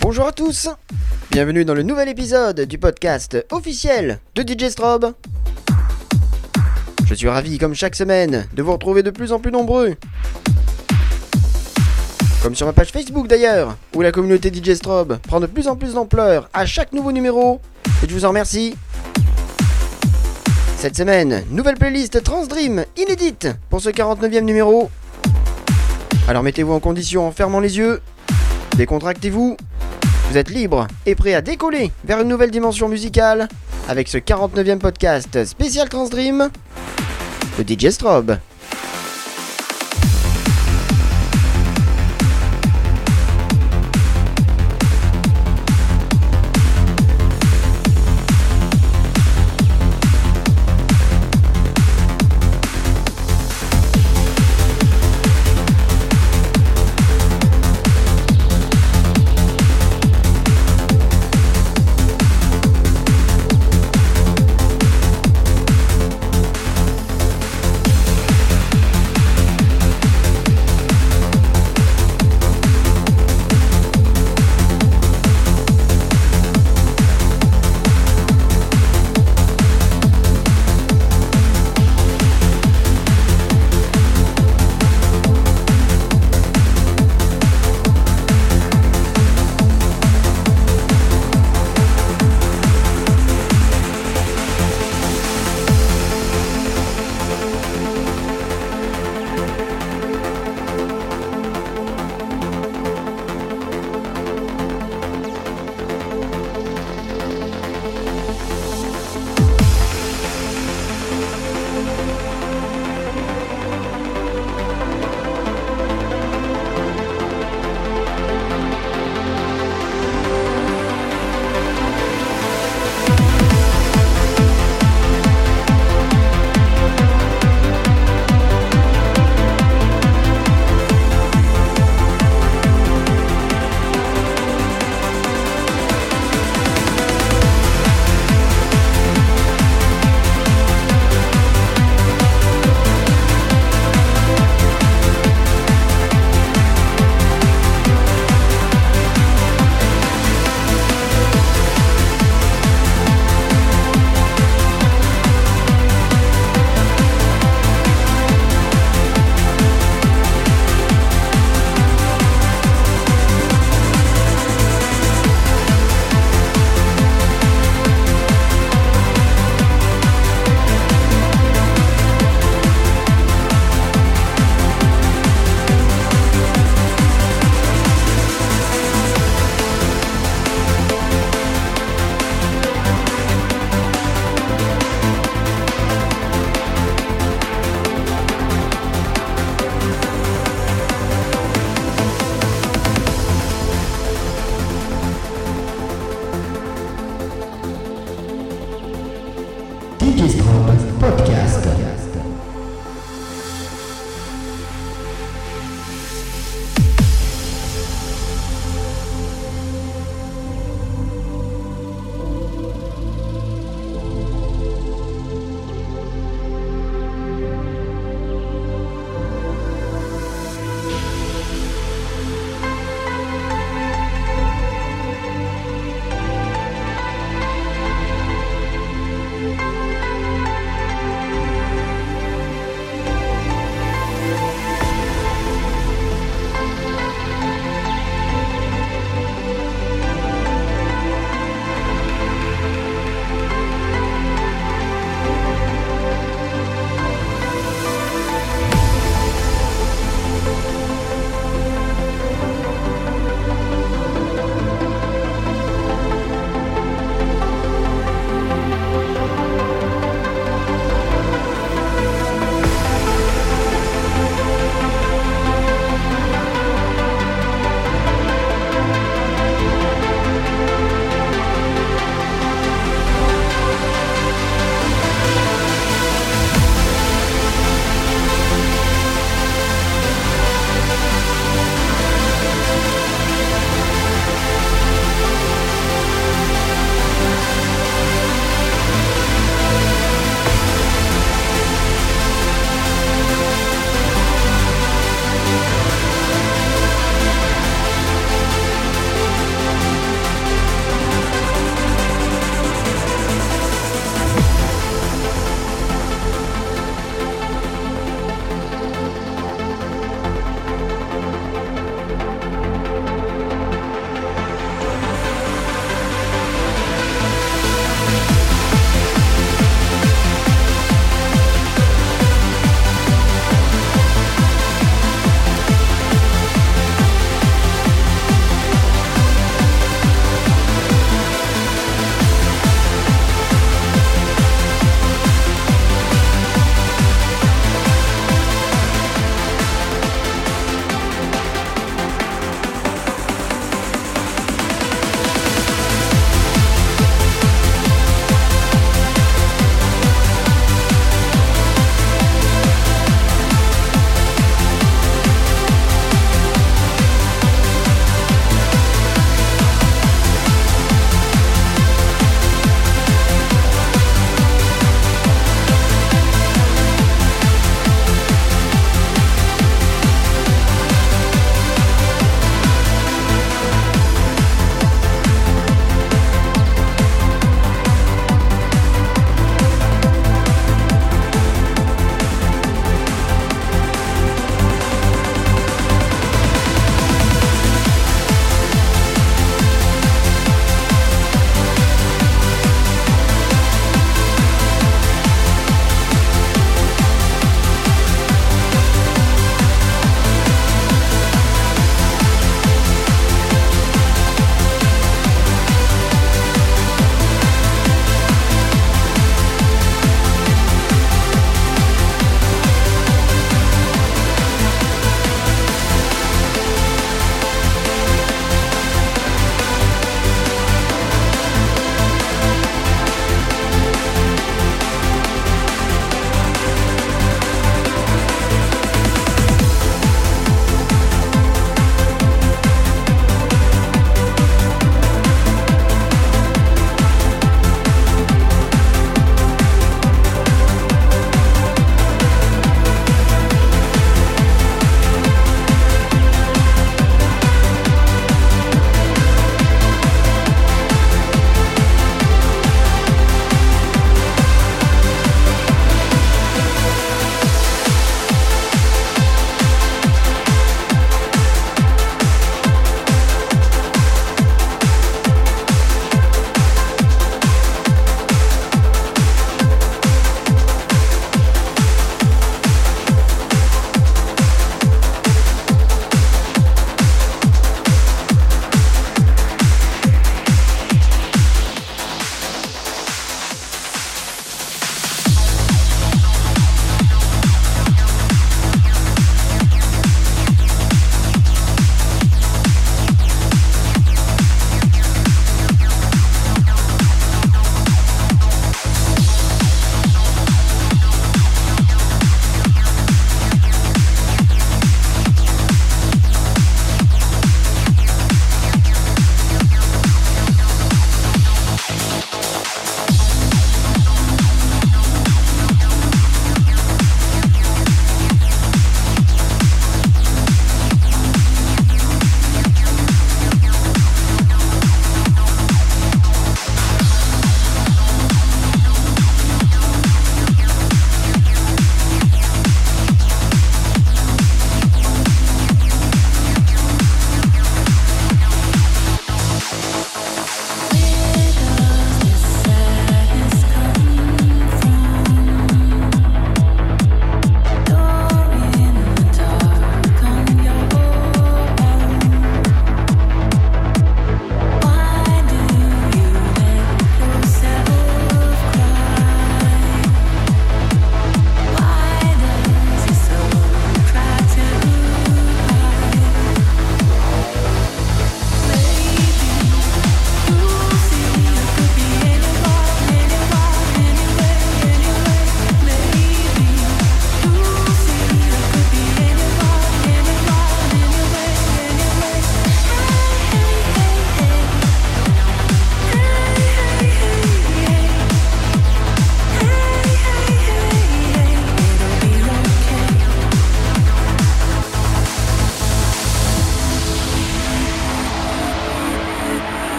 Bonjour à tous Bienvenue dans le nouvel épisode du podcast officiel de DJ Strobe. Je suis ravi, comme chaque semaine, de vous retrouver de plus en plus nombreux. Comme sur ma page Facebook d'ailleurs, où la communauté DJ Strobe prend de plus en plus d'ampleur à chaque nouveau numéro, et je vous en remercie. Cette semaine, nouvelle playlist Transdream inédite pour ce 49e numéro. Alors mettez-vous en condition en fermant les yeux, décontractez-vous, vous êtes libre et prêt à décoller vers une nouvelle dimension musicale avec ce 49e podcast spécial Transdream de DJ Strobe.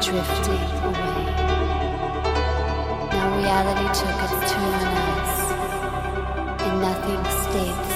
drifted away. Now reality took its turn on us, and nothing stayed.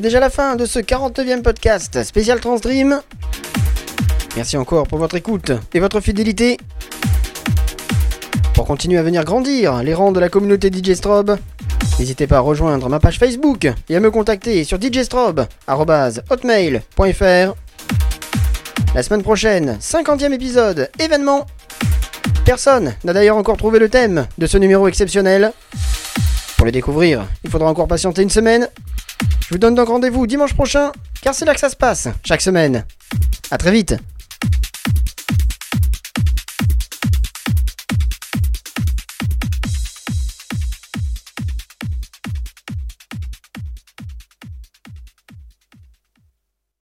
C'est déjà la fin de ce 49e podcast spécial Transdream. Merci encore pour votre écoute et votre fidélité. Pour continuer à venir grandir les rangs de la communauté DJ Strobe, n'hésitez pas à rejoindre ma page Facebook et à me contacter sur djstrobe.hotmail.fr. La semaine prochaine, 50e épisode, événement. Personne n'a d'ailleurs encore trouvé le thème de ce numéro exceptionnel. Pour les découvrir, il faudra encore patienter une semaine. Je vous donne donc rendez-vous dimanche prochain, car c'est là que ça se passe, chaque semaine. A très vite